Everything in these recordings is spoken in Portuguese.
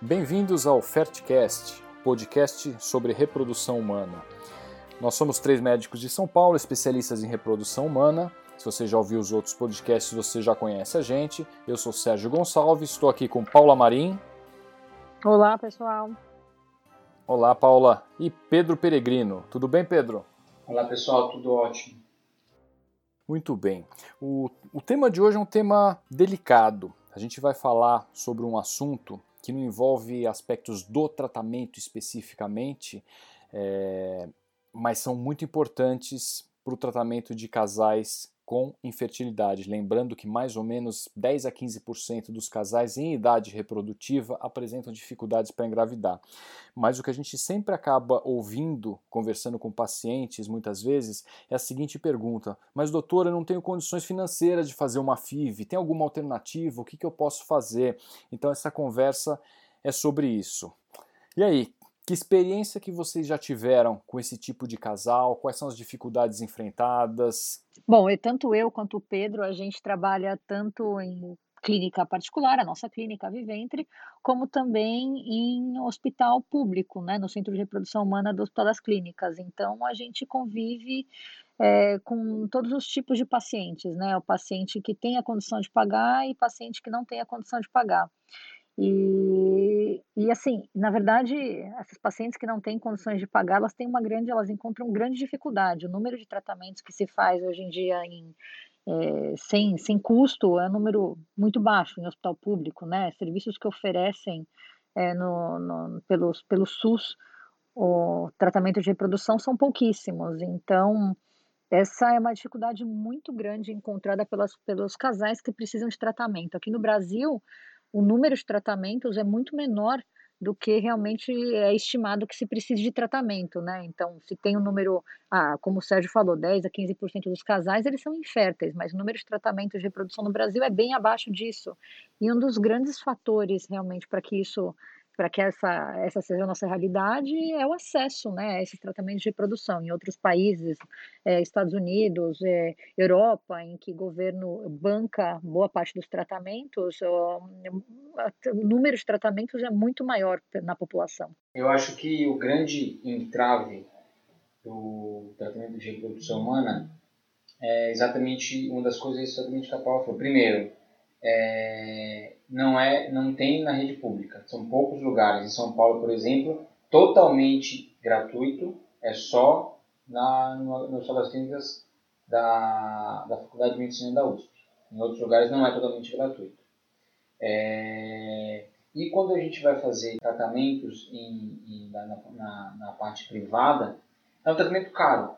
Bem-vindos ao Fertcast, podcast sobre reprodução humana. Nós somos três médicos de São Paulo, especialistas em reprodução humana. Se você já ouviu os outros podcasts, você já conhece a gente. Eu sou Sérgio Gonçalves, estou aqui com Paula Marim. Olá, pessoal. Olá, Paula. E Pedro Peregrino. Tudo bem, Pedro? Olá, pessoal. Tudo ótimo. Muito bem. O, o tema de hoje é um tema delicado. A gente vai falar sobre um assunto que não envolve aspectos do tratamento especificamente, é, mas são muito importantes para o tratamento de casais com infertilidade. Lembrando que mais ou menos 10 a 15% dos casais em idade reprodutiva apresentam dificuldades para engravidar. Mas o que a gente sempre acaba ouvindo, conversando com pacientes muitas vezes, é a seguinte pergunta: Mas doutor, eu não tenho condições financeiras de fazer uma FIV, tem alguma alternativa? O que, que eu posso fazer? Então essa conversa é sobre isso. E aí, que experiência que vocês já tiveram com esse tipo de casal? Quais são as dificuldades enfrentadas? Bom, e tanto eu quanto o Pedro, a gente trabalha tanto em clínica particular, a nossa clínica Viventre, como também em hospital público, né, no Centro de Reprodução Humana do Hospital das Clínicas. Então, a gente convive é, com todos os tipos de pacientes, né, o paciente que tem a condição de pagar e paciente que não tem a condição de pagar. E, e assim, na verdade, essas pacientes que não têm condições de pagar, elas têm uma grande, elas encontram grande dificuldade. O número de tratamentos que se faz hoje em dia em, é, sem, sem custo é um número muito baixo em hospital público, né? Serviços que oferecem é, no, no, pelos, pelo SUS o tratamento de reprodução são pouquíssimos. Então, essa é uma dificuldade muito grande encontrada pelas, pelos casais que precisam de tratamento. Aqui no Brasil, o número de tratamentos é muito menor do que realmente é estimado que se precise de tratamento, né? Então, se tem um número, ah, como o Sérgio falou, 10 a 15% dos casais, eles são inférteis, mas o número de tratamentos de reprodução no Brasil é bem abaixo disso. E um dos grandes fatores realmente para que isso para que essa, essa seja a nossa realidade, é o acesso né, a esses tratamentos de reprodução. Em outros países, é, Estados Unidos, é, Europa, em que o governo banca boa parte dos tratamentos, ó, o número de tratamentos é muito maior na população. Eu acho que o grande entrave do tratamento de reprodução humana é exatamente uma das coisas exatamente que a Paula falou. Primeiro, é, não é não tem na rede pública. São poucos lugares. Em São Paulo, por exemplo, totalmente gratuito. É só na, no, no das clínicas da, da Faculdade de Medicina da USP. Em outros lugares não é totalmente gratuito. É, e quando a gente vai fazer tratamentos em, em, na, na, na, parte privada, é um tratamento caro.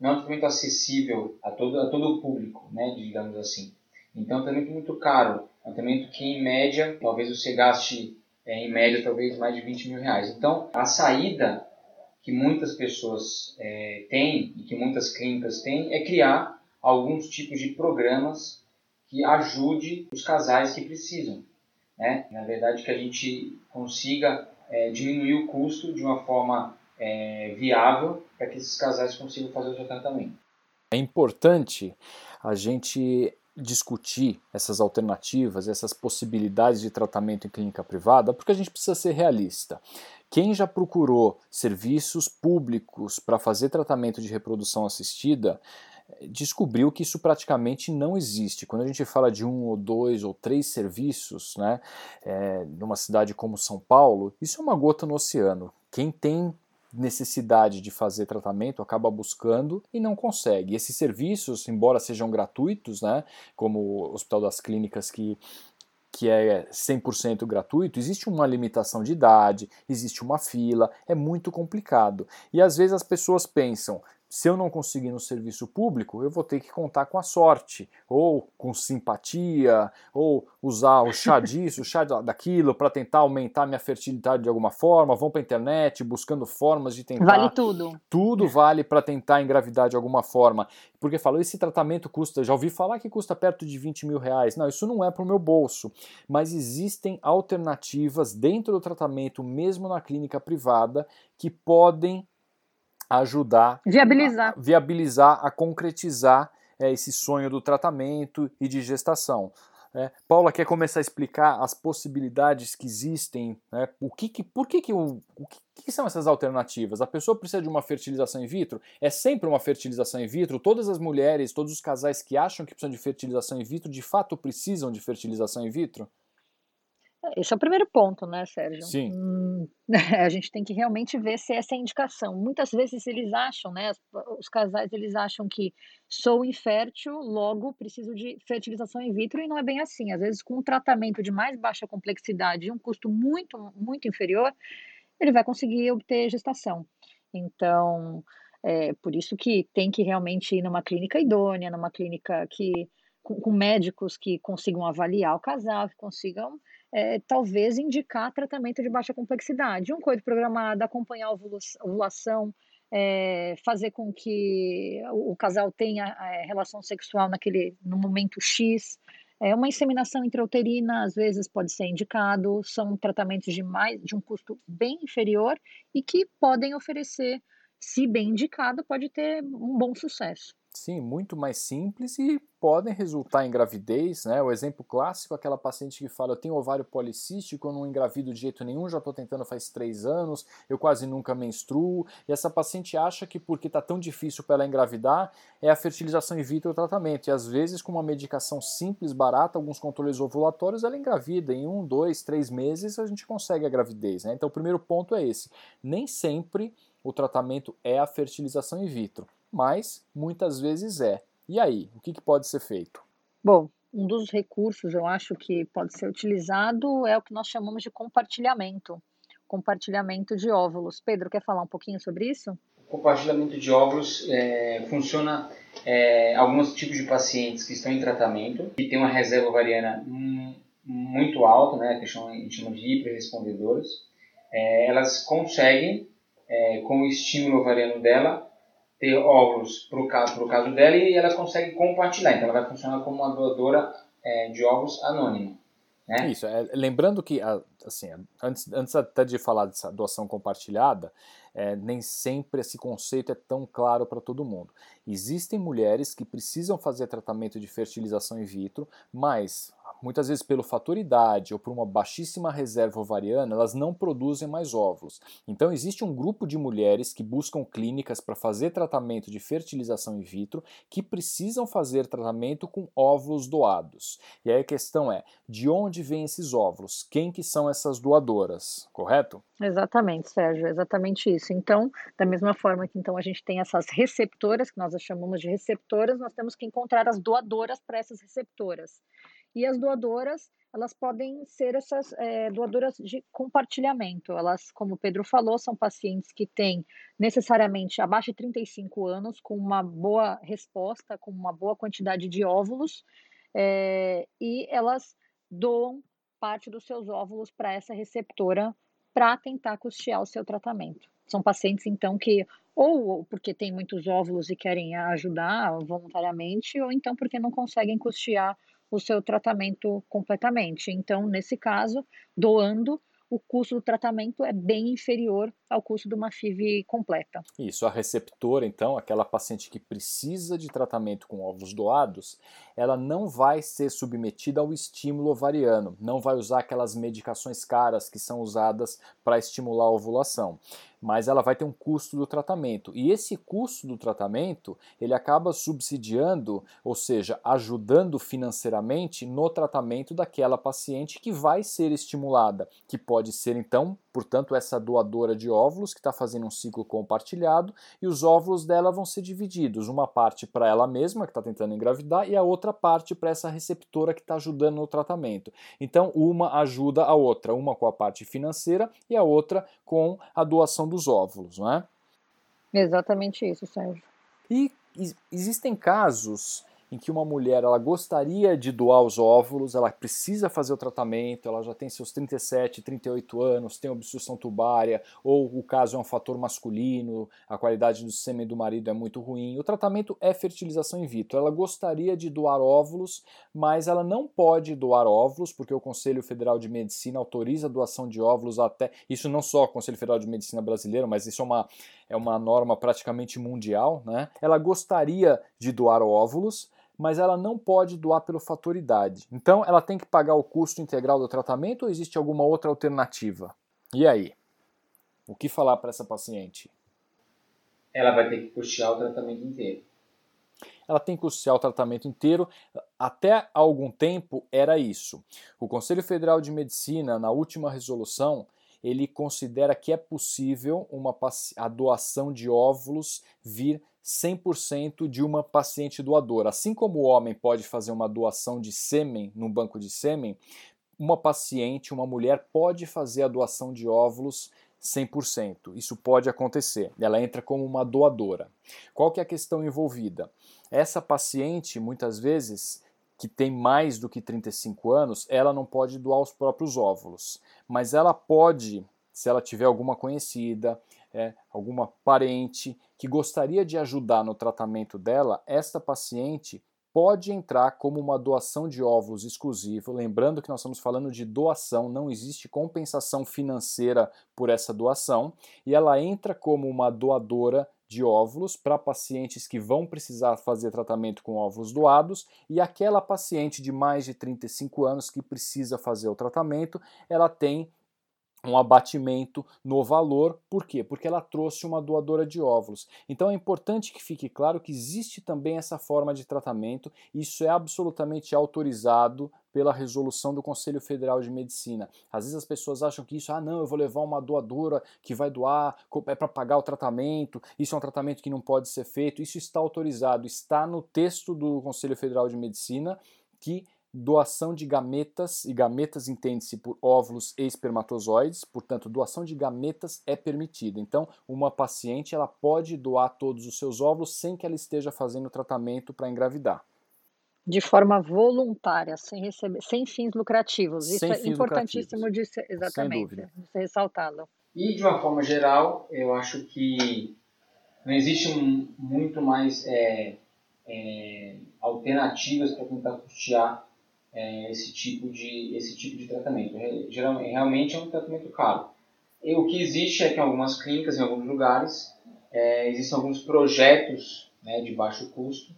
Não é um tratamento acessível a todo, a todo o público, né, digamos assim. Então é um tratamento muito caro. É um tratamento que, em média, talvez você gaste, é, em média, talvez mais de 20 mil reais. Então, a saída que muitas pessoas é, têm e que muitas clínicas têm é criar alguns tipos de programas que ajude os casais que precisam. Né? Na verdade, que a gente consiga é, diminuir o custo de uma forma é, viável para que esses casais consigam fazer o seu tratamento. É importante a gente discutir essas alternativas, essas possibilidades de tratamento em clínica privada, porque a gente precisa ser realista. Quem já procurou serviços públicos para fazer tratamento de reprodução assistida descobriu que isso praticamente não existe. Quando a gente fala de um ou dois ou três serviços, né, é, numa cidade como São Paulo, isso é uma gota no oceano. Quem tem necessidade de fazer tratamento acaba buscando e não consegue. esses serviços, embora sejam gratuitos, né, como o Hospital das Clínicas que que é 100% gratuito, existe uma limitação de idade, existe uma fila, é muito complicado. E às vezes as pessoas pensam, se eu não conseguir no serviço público, eu vou ter que contar com a sorte, ou com simpatia, ou usar o chá disso, o chá daquilo, para tentar aumentar minha fertilidade de alguma forma. Vão para a internet buscando formas de tentar. Vale tudo. Tudo vale para tentar engravidar de alguma forma. Porque falou, esse tratamento custa, já ouvi falar que custa perto de 20 mil reais. Não, isso não é para o meu bolso. Mas existem alternativas dentro do tratamento, mesmo na clínica privada, que podem ajudar viabilizar a, viabilizar, a concretizar é, esse sonho do tratamento e de gestação. É, Paula quer começar a explicar as possibilidades que existem, né? o que, que por que, que, o, o que, que, são essas alternativas? A pessoa precisa de uma fertilização in vitro? É sempre uma fertilização in vitro? Todas as mulheres, todos os casais que acham que precisam de fertilização in vitro, de fato precisam de fertilização in vitro? Esse é o primeiro ponto, né, Sérgio? Sim. Hum, a gente tem que realmente ver se essa é a indicação. Muitas vezes eles acham, né, os casais eles acham que sou infértil, logo preciso de fertilização in vitro e não é bem assim. Às vezes com um tratamento de mais baixa complexidade e um custo muito, muito inferior, ele vai conseguir obter gestação. Então, é por isso que tem que realmente ir numa clínica idônea, numa clínica que com, com médicos que consigam avaliar o casal, que consigam é, talvez indicar tratamento de baixa complexidade. Um coito programado, acompanhar a ovulação, é, fazer com que o, casal tenha é, relação sexual naquele, no momento X. É, uma inseminação intrauterina, às vezes, pode ser indicado, são tratamentos de, mais, de um custo bem inferior e que podem oferecer, se bem indicado, pode ter um bom sucesso. Sim, muito mais simples e podem resultar em gravidez, né? O exemplo clássico, aquela paciente que fala, eu tenho ovário policístico, eu não engravido de jeito nenhum, já estou tentando faz três anos, eu quase nunca menstruo, e essa paciente acha que porque está tão difícil para ela engravidar, é a fertilização in vitro o tratamento, e às vezes com uma medicação simples, barata, alguns controles ovulatórios, ela engravida, em um, dois, três meses a gente consegue a gravidez, né? Então o primeiro ponto é esse, nem sempre o tratamento é a fertilização in vitro mas muitas vezes é. E aí, o que, que pode ser feito? Bom, um dos recursos eu acho que pode ser utilizado é o que nós chamamos de compartilhamento compartilhamento de óvulos. Pedro, quer falar um pouquinho sobre isso? O compartilhamento de óvulos é, funciona é, alguns tipos de pacientes que estão em tratamento, que tem uma reserva ovariana muito alta, né, que a gente chama de hiperrespondedoras, é, elas conseguem, é, com o estímulo ovariano dela, ter óvulos para o caso, caso dela e ela consegue compartilhar. Então ela vai funcionar como uma doadora é, de óvulos anônima. Né? Isso, é, lembrando que, assim, antes, antes até de falar dessa doação compartilhada, é, nem sempre esse conceito é tão claro para todo mundo. Existem mulheres que precisam fazer tratamento de fertilização in vitro, mas muitas vezes pelo fator idade ou por uma baixíssima reserva ovariana, elas não produzem mais óvulos. Então existe um grupo de mulheres que buscam clínicas para fazer tratamento de fertilização in vitro que precisam fazer tratamento com óvulos doados. E aí a questão é, de onde vêm esses óvulos? Quem que são essas doadoras, correto? Exatamente, Sérgio, exatamente isso. Então, da mesma forma que então a gente tem essas receptoras, que nós chamamos de receptoras, nós temos que encontrar as doadoras para essas receptoras. E as doadoras, elas podem ser essas é, doadoras de compartilhamento. Elas, como o Pedro falou, são pacientes que têm necessariamente abaixo de 35 anos, com uma boa resposta, com uma boa quantidade de óvulos, é, e elas doam parte dos seus óvulos para essa receptora para tentar custear o seu tratamento. São pacientes, então, que ou porque têm muitos óvulos e querem ajudar voluntariamente, ou então porque não conseguem custear o seu tratamento completamente. Então, nesse caso, doando, o custo do tratamento é bem inferior ao custo de uma FIV completa. Isso, a receptora, então, aquela paciente que precisa de tratamento com óvulos doados, ela não vai ser submetida ao estímulo ovariano, não vai usar aquelas medicações caras que são usadas para estimular a ovulação mas ela vai ter um custo do tratamento. E esse custo do tratamento, ele acaba subsidiando, ou seja, ajudando financeiramente no tratamento daquela paciente que vai ser estimulada, que pode ser então portanto, essa doadora de óvulos que está fazendo um ciclo compartilhado e os óvulos dela vão ser divididos, uma parte para ela mesma, que está tentando engravidar, e a outra parte para essa receptora que está ajudando no tratamento. Então, uma ajuda a outra, uma com a parte financeira e a outra com a doação dos óvulos, não é? Exatamente isso, Sérgio. E existem casos em que uma mulher ela gostaria de doar os óvulos, ela precisa fazer o tratamento, ela já tem seus 37, 38 anos, tem obstrução tubária, ou o caso é um fator masculino, a qualidade do sêmen do marido é muito ruim. O tratamento é fertilização in vitro. Ela gostaria de doar óvulos, mas ela não pode doar óvulos, porque o Conselho Federal de Medicina autoriza a doação de óvulos até. Isso não só o Conselho Federal de Medicina brasileiro, mas isso é uma, é uma norma praticamente mundial. Né? Ela gostaria de doar óvulos mas ela não pode doar pelo fator idade. Então, ela tem que pagar o custo integral do tratamento ou existe alguma outra alternativa? E aí? O que falar para essa paciente? Ela vai ter que custear o tratamento inteiro. Ela tem que custear o tratamento inteiro. Até algum tempo era isso. O Conselho Federal de Medicina, na última resolução, ele considera que é possível uma, a doação de óvulos vir 100% de uma paciente doadora. Assim como o homem pode fazer uma doação de sêmen num banco de sêmen, uma paciente, uma mulher pode fazer a doação de óvulos 100%. Isso pode acontecer. Ela entra como uma doadora. Qual que é a questão envolvida? Essa paciente, muitas vezes, que tem mais do que 35 anos, ela não pode doar os próprios óvulos, mas ela pode, se ela tiver alguma conhecida, é, alguma parente que gostaria de ajudar no tratamento dela, esta paciente pode entrar como uma doação de óvulos exclusivo. Lembrando que nós estamos falando de doação, não existe compensação financeira por essa doação, e ela entra como uma doadora de óvulos para pacientes que vão precisar fazer tratamento com óvulos doados e aquela paciente de mais de 35 anos que precisa fazer o tratamento, ela tem um abatimento no valor. Por quê? Porque ela trouxe uma doadora de óvulos. Então é importante que fique claro que existe também essa forma de tratamento, isso é absolutamente autorizado pela resolução do Conselho Federal de Medicina. Às vezes as pessoas acham que isso, ah, não, eu vou levar uma doadora que vai doar, é para pagar o tratamento, isso é um tratamento que não pode ser feito. Isso está autorizado, está no texto do Conselho Federal de Medicina que doação de gametas, e gametas entende-se por óvulos e espermatozoides, portanto, doação de gametas é permitida. Então, uma paciente ela pode doar todos os seus óvulos sem que ela esteja fazendo tratamento para engravidar. De forma voluntária, sem receber, sem fins lucrativos. Isso sem é importantíssimo de ser, exatamente, de ser ressaltado. E de uma forma geral, eu acho que não existe muito mais é, é, alternativas para tentar custear é, esse, tipo de, esse tipo de tratamento. Geralmente, realmente é um tratamento caro. E o que existe é que em algumas clínicas, em alguns lugares, é, existem alguns projetos né, de baixo custo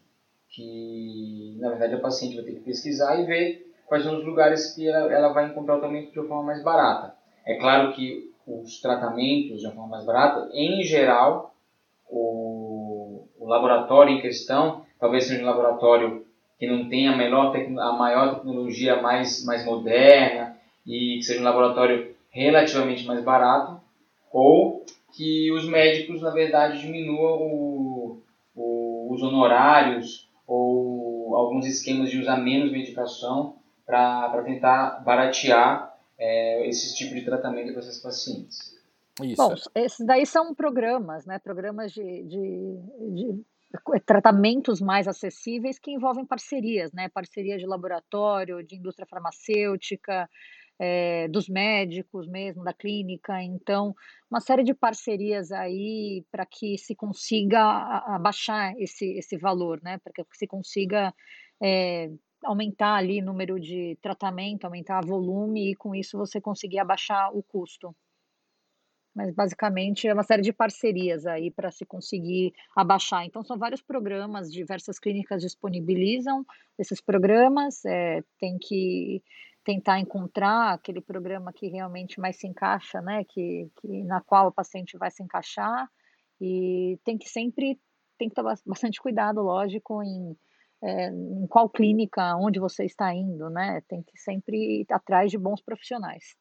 que, na verdade, a paciente vai ter que pesquisar e ver quais são os lugares que ela, ela vai encontrar o tratamento de uma forma mais barata. É claro que os tratamentos de uma forma mais barata, em geral, o, o laboratório em questão, talvez seja um laboratório que não tenha a, melhor, a maior tecnologia mais, mais moderna e que seja um laboratório relativamente mais barato, ou que os médicos, na verdade, diminuam o, o, os honorários ou alguns esquemas de usar menos medicação para tentar baratear é, esse tipo de tratamento para esses pacientes. Isso. Bom, esses daí são programas, né? Programas de, de, de tratamentos mais acessíveis que envolvem parcerias, né? Parceria de laboratório, de indústria farmacêutica, é, dos médicos mesmo, da clínica. Então, uma série de parcerias aí para que se consiga abaixar esse, esse valor, né? Para que se consiga é, aumentar ali o número de tratamento, aumentar o volume e com isso você conseguir abaixar o custo mas basicamente é uma série de parcerias aí para se conseguir abaixar. Então, são vários programas, diversas clínicas disponibilizam esses programas, é, tem que tentar encontrar aquele programa que realmente mais se encaixa, né, que, que na qual o paciente vai se encaixar, e tem que sempre, tem que tomar bastante cuidado, lógico, em, é, em qual clínica, onde você está indo, né, tem que sempre ir atrás de bons profissionais,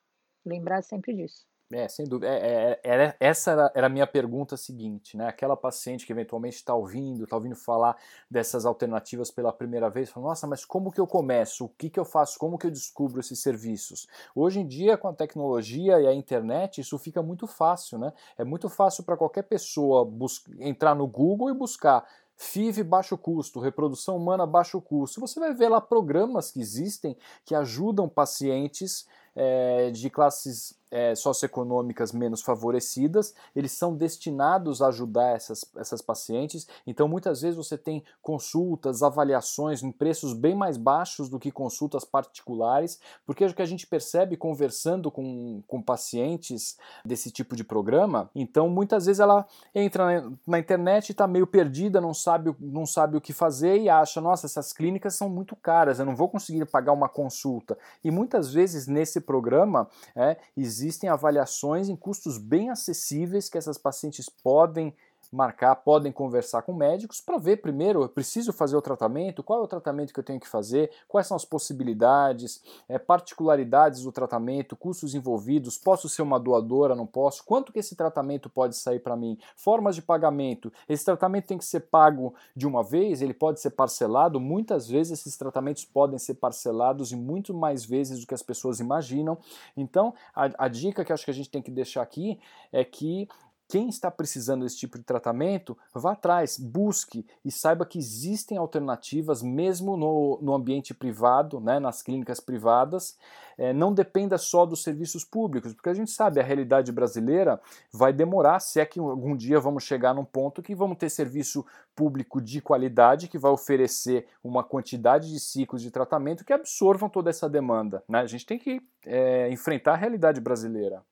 lembrar sempre disso. É, sem dúvida. É, é, é, essa era, era, a minha pergunta seguinte, né? Aquela paciente que eventualmente está ouvindo, está ouvindo falar dessas alternativas pela primeira vez, fala, nossa, mas como que eu começo? O que, que eu faço? Como que eu descubro esses serviços? Hoje em dia, com a tecnologia e a internet, isso fica muito fácil, né? É muito fácil para qualquer pessoa entrar no Google e buscar FIV baixo custo, reprodução humana baixo custo. Você vai ver lá programas que existem que ajudam pacientes é, de classes é, socioeconômicas menos favorecidas, eles são destinados a ajudar essas, essas pacientes. Então, muitas vezes você tem consultas, avaliações em preços bem mais baixos do que consultas particulares, porque o que a gente percebe conversando com, com pacientes desse tipo de programa, então muitas vezes ela entra na, na internet e está meio perdida, não sabe, não sabe o que fazer e acha, nossa, essas clínicas são muito caras, eu não vou conseguir pagar uma consulta. E muitas vezes nesse programa é, existem avaliações em custos bem acessíveis que essas pacientes podem marcar, podem conversar com médicos para ver primeiro, preciso fazer o tratamento, qual é o tratamento que eu tenho que fazer, quais são as possibilidades, é, particularidades do tratamento, custos envolvidos, posso ser uma doadora, não posso, quanto que esse tratamento pode sair para mim, formas de pagamento, esse tratamento tem que ser pago de uma vez, ele pode ser parcelado, muitas vezes esses tratamentos podem ser parcelados e muito mais vezes do que as pessoas imaginam. Então, a, a dica que acho que a gente tem que deixar aqui é que quem está precisando desse tipo de tratamento, vá atrás, busque e saiba que existem alternativas mesmo no, no ambiente privado, né, nas clínicas privadas. É, não dependa só dos serviços públicos, porque a gente sabe a realidade brasileira vai demorar, se é que algum dia vamos chegar num ponto que vamos ter serviço público de qualidade que vai oferecer uma quantidade de ciclos de tratamento que absorvam toda essa demanda. Né? A gente tem que é, enfrentar a realidade brasileira.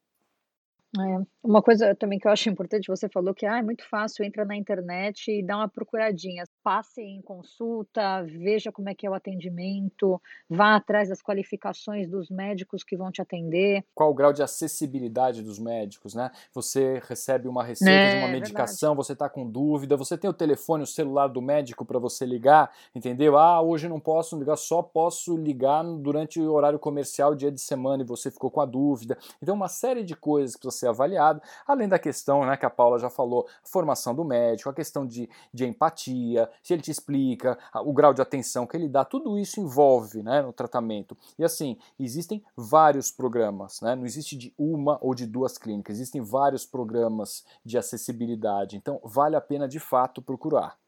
É, uma coisa também que eu acho importante, você falou que ah, é muito fácil, entra na internet e dá uma procuradinha. Passe em consulta, veja como é que é o atendimento, vá atrás das qualificações dos médicos que vão te atender. Qual o grau de acessibilidade dos médicos, né? Você recebe uma receita é, de uma medicação, você está com dúvida, você tem o telefone, o celular do médico para você ligar, entendeu? Ah, hoje não posso ligar, só posso ligar durante o horário comercial, dia de semana, e você ficou com a dúvida. Então, uma série de coisas que você ser avaliado, além da questão né, que a Paula já falou, formação do médico, a questão de, de empatia, se ele te explica, o grau de atenção que ele dá, tudo isso envolve né, no tratamento. E assim, existem vários programas, né, não existe de uma ou de duas clínicas, existem vários programas de acessibilidade, então vale a pena de fato procurar.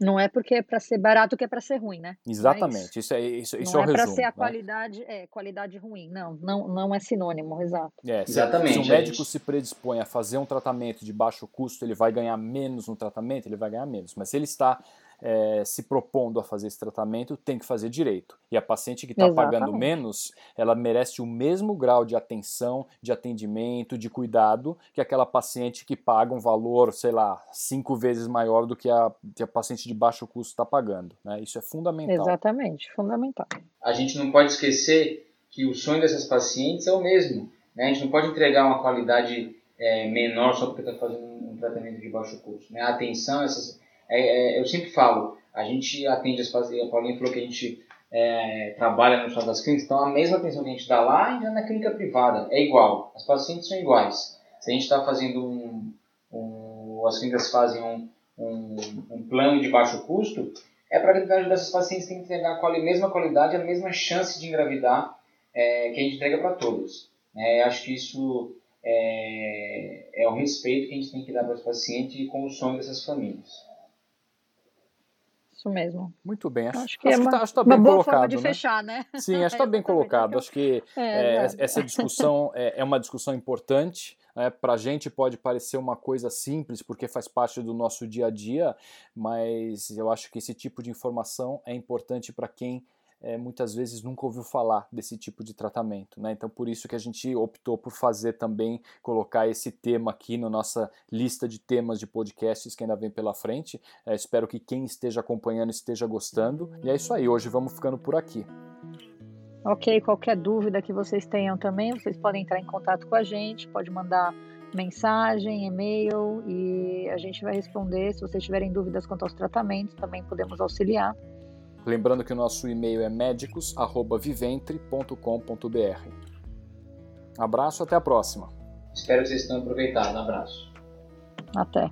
Não é porque é para ser barato que é para ser ruim, né? É exatamente. isso. é isso, isso não é, é para ser a né? qualidade, é, qualidade ruim. Não, não, não é sinônimo, exato. É, se, Exatamente. Se o médico gente. se predispõe a fazer um tratamento de baixo custo, ele vai ganhar menos no tratamento, ele vai ganhar menos. Mas se ele está é, se propondo a fazer esse tratamento tem que fazer direito. E a paciente que está pagando menos, ela merece o mesmo grau de atenção, de atendimento, de cuidado que aquela paciente que paga um valor, sei lá, cinco vezes maior do que a, que a paciente de baixo custo está pagando. Né? Isso é fundamental. Exatamente, fundamental. A gente não pode esquecer que o sonho dessas pacientes é o mesmo. Né? A gente não pode entregar uma qualidade é, menor só porque está fazendo um tratamento de baixo custo. Né? A atenção, essas é, é, eu sempre falo, a gente atende as pacientes, a Paulinha falou que a gente é, trabalha no Hospital das Clínicas, então a mesma atenção que a gente dá lá, a dá na clínica privada, é igual, as pacientes são iguais. Se a gente está fazendo um, um, as clínicas fazem um, um, um plano de baixo custo, é para que ajudar essas pacientes tem que entregar a mesma qualidade, a mesma chance de engravidar é, que a gente entrega para todos. É, acho que isso é, é o respeito que a gente tem que dar para os pacientes e com o sonho dessas famílias. Isso mesmo. Muito bem. Acho, acho que acho é uma, que tá, tá uma boa colocado, forma de né? fechar, né? Sim, acho que está bem colocado. Acho que é, é, essa discussão é, é, uma discussão importante. Né? Para a gente pode parecer uma coisa simples, porque faz parte do nosso dia a dia, mas eu acho que esse tipo de informação é importante para quem é, muitas vezes nunca ouviu falar desse tipo de tratamento. Né? Então, por isso que a gente optou por fazer também, colocar esse tema aqui na nossa lista de temas de podcasts que ainda vem pela frente. É, espero que quem esteja acompanhando esteja gostando. E é isso aí, hoje vamos ficando por aqui. Ok, qualquer dúvida que vocês tenham também, vocês podem entrar em contato com a gente, pode mandar mensagem, e-mail e a gente vai responder. Se vocês tiverem dúvidas quanto aos tratamentos, também podemos auxiliar. Lembrando que o nosso e-mail é médicos@viventre.com.br. Abraço, até a próxima. Espero que vocês tenham aproveitado. Um abraço. Até.